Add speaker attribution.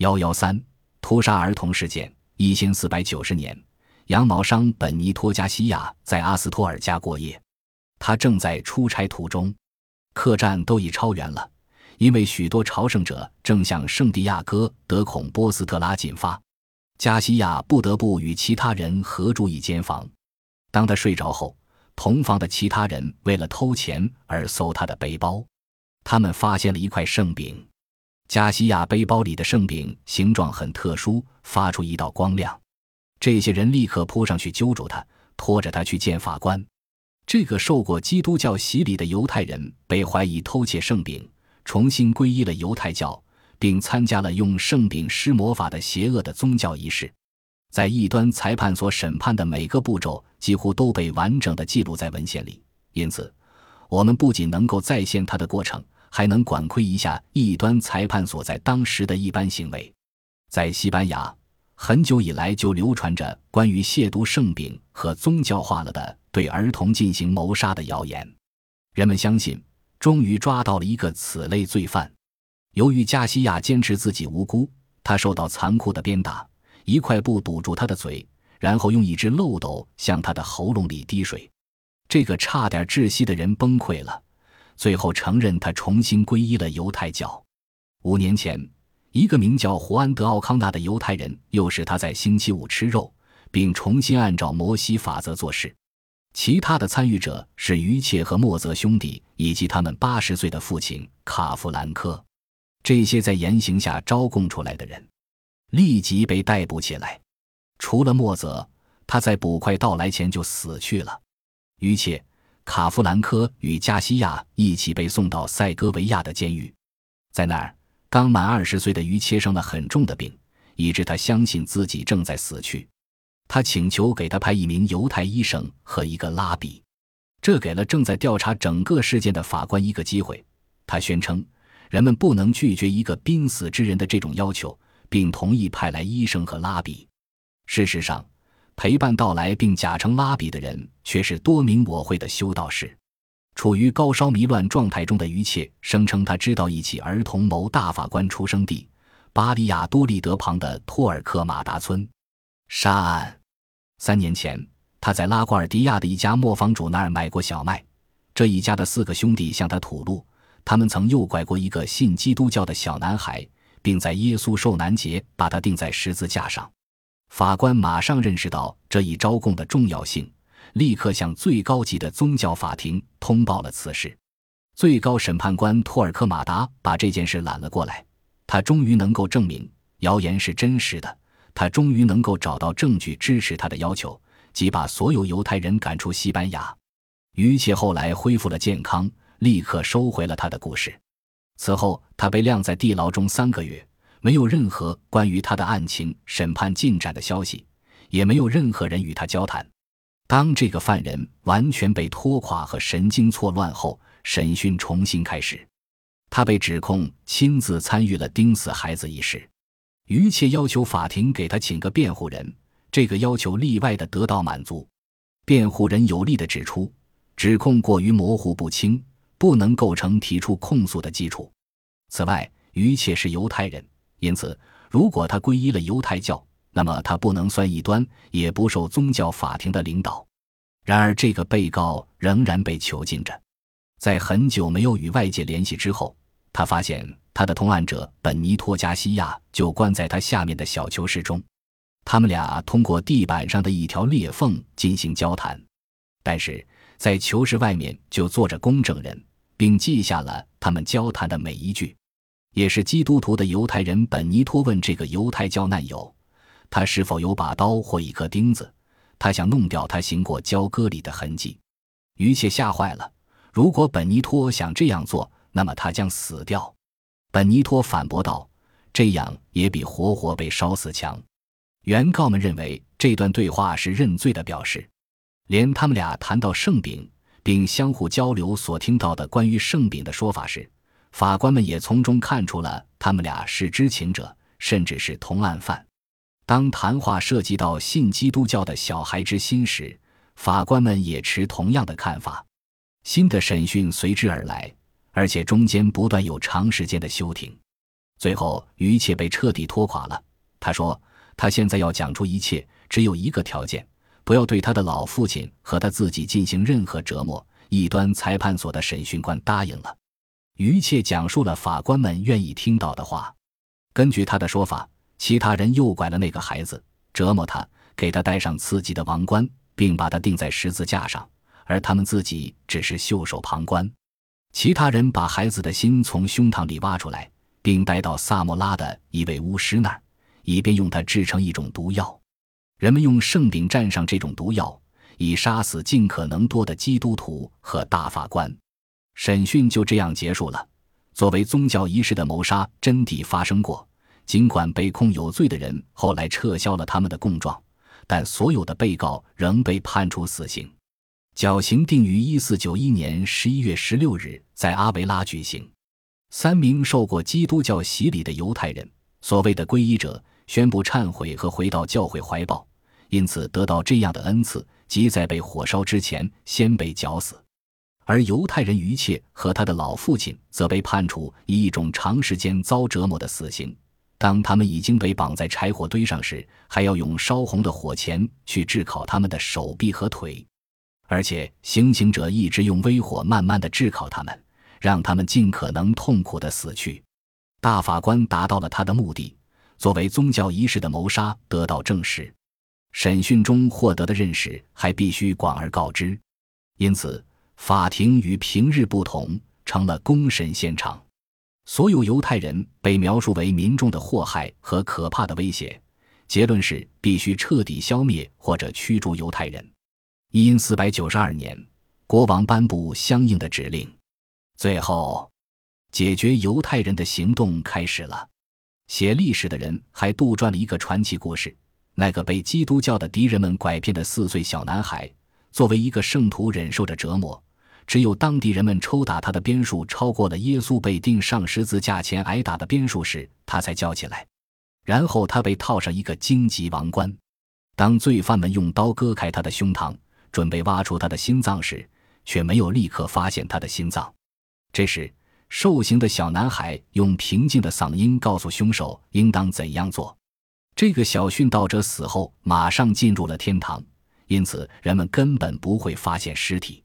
Speaker 1: 幺幺三屠杀儿童事件。一千四百九十年，羊毛商本尼托·加西亚在阿斯托尔家过夜，他正在出差途中，客栈都已超员了，因为许多朝圣者正向圣地亚哥德孔波斯特拉进发，加西亚不得不与其他人合住一间房。当他睡着后，同房的其他人为了偷钱而搜他的背包，他们发现了一块圣饼。加西亚背包里的圣饼形状很特殊，发出一道光亮。这些人立刻扑上去揪住他，拖着他去见法官。这个受过基督教洗礼的犹太人被怀疑偷窃圣饼，重新皈依了犹太教，并参加了用圣饼施魔法的邪恶的宗教仪式。在异端裁判所审判的每个步骤几乎都被完整的记录在文献里，因此，我们不仅能够再现他的过程。还能管窥一下异端裁判所在当时的一般行为。在西班牙，很久以来就流传着关于亵渎圣饼和宗教化了的对儿童进行谋杀的谣言。人们相信，终于抓到了一个此类罪犯。由于加西亚坚持自己无辜，他受到残酷的鞭打，一块布堵住他的嘴，然后用一只漏斗向他的喉咙里滴水。这个差点窒息的人崩溃了。最后承认他重新皈依了犹太教。五年前，一个名叫胡安·德奥康纳的犹太人诱使他在星期五吃肉，并重新按照摩西法则做事。其他的参与者是于切和莫泽兄弟以及他们八十岁的父亲卡夫兰科。这些在严刑下招供出来的人立即被逮捕起来。除了莫泽，他在捕快到来前就死去了。于切。卡夫兰科与加西亚一起被送到塞戈维亚的监狱，在那儿，刚满二十岁的于切生了很重的病，以致他相信自己正在死去。他请求给他派一名犹太医生和一个拉比，这给了正在调查整个事件的法官一个机会。他宣称，人们不能拒绝一个濒死之人的这种要求，并同意派来医生和拉比。事实上。陪伴到来并假称拉比的人，却是多名我会的修道士。处于高烧迷乱状态中的于切声称，他知道一起儿童谋大法官出生地巴利亚多利德旁的托尔克马达村杀案。三年前，他在拉瓜尔迪亚的一家磨坊主那儿买过小麦。这一家的四个兄弟向他吐露，他们曾诱拐过一个信基督教的小男孩，并在耶稣受难节把他钉在十字架上。法官马上认识到这一招供的重要性，立刻向最高级的宗教法庭通报了此事。最高审判官托尔克马达把这件事揽了过来。他终于能够证明谣言是真实的，他终于能够找到证据支持他的要求，即把所有犹太人赶出西班牙。于切后来恢复了健康，立刻收回了他的故事。此后，他被晾在地牢中三个月。没有任何关于他的案情审判进展的消息，也没有任何人与他交谈。当这个犯人完全被拖垮和神经错乱后，审讯重新开始。他被指控亲自参与了钉死孩子一事。于切要求法庭给他请个辩护人，这个要求例外的得到满足。辩护人有力的指出，指控过于模糊不清，不能构成提出控诉的基础。此外，于切是犹太人。因此，如果他皈依了犹太教，那么他不能算异端，也不受宗教法庭的领导。然而，这个被告仍然被囚禁着。在很久没有与外界联系之后，他发现他的同案者本尼托·加西亚就关在他下面的小囚室中。他们俩通过地板上的一条裂缝进行交谈，但是在囚室外面就坐着公证人，并记下了他们交谈的每一句。也是基督徒的犹太人本尼托问这个犹太教难友，他是否有把刀或一颗钉子？他想弄掉他行过交割里的痕迹。于切吓坏了。如果本尼托想这样做，那么他将死掉。本尼托反驳道：“这样也比活活被烧死强。”原告们认为这段对话是认罪的表示。连他们俩谈到圣饼，并相互交流所听到的关于圣饼的说法时。法官们也从中看出了他们俩是知情者，甚至是同案犯。当谈话涉及到信基督教的小孩之心时，法官们也持同样的看法。新的审讯随之而来，而且中间不断有长时间的休庭。最后，于切被彻底拖垮了。他说：“他现在要讲出一切，只有一个条件，不要对他的老父亲和他自己进行任何折磨。”异端裁判所的审讯官答应了。于切讲述了法官们愿意听到的话。根据他的说法，其他人诱拐了那个孩子，折磨他，给他戴上刺激的王冠，并把他钉在十字架上，而他们自己只是袖手旁观。其他人把孩子的心从胸膛里挖出来，并带到萨莫拉的一位巫师那儿，以便用它制成一种毒药。人们用圣饼蘸上这种毒药，以杀死尽可能多的基督徒和大法官。审讯就这样结束了。作为宗教仪式的谋杀真谛发生过，尽管被控有罪的人后来撤销了他们的供状，但所有的被告仍被判处死刑。绞刑定于一四九一年十一月十六日在阿维拉举行。三名受过基督教洗礼的犹太人，所谓的皈依者，宣布忏悔和回到教会怀抱，因此得到这样的恩赐：即在被火烧之前先被绞死。而犹太人于切和他的老父亲则被判处以一种长时间遭折磨的死刑。当他们已经被绑在柴火堆上时，还要用烧红的火钳去炙烤他们的手臂和腿。而且，行刑者一直用微火慢慢的炙烤他们，让他们尽可能痛苦的死去。大法官达到了他的目的，作为宗教仪式的谋杀得到证实。审讯中获得的认识还必须广而告之，因此法庭与平日不同，成了公审现场。所有犹太人被描述为民众的祸害和可怕的威胁。结论是必须彻底消灭或者驱逐犹太人。因四百九十二年，国王颁布相应的指令。最后，解决犹太人的行动开始了。写历史的人还杜撰了一个传奇故事：那个被基督教的敌人们拐骗的四岁小男孩，作为一个圣徒忍受着折磨，只有当地人们抽打他的鞭数超过了耶稣被钉上十字架前挨打的鞭数时，他才叫起来。然后他被套上一个荆棘王冠。当罪犯们用刀割开他的胸膛。准备挖出他的心脏时，却没有立刻发现他的心脏。这时，受刑的小男孩用平静的嗓音告诉凶手应当怎样做。这个小殉道者死后马上进入了天堂，因此人们根本不会发现尸体。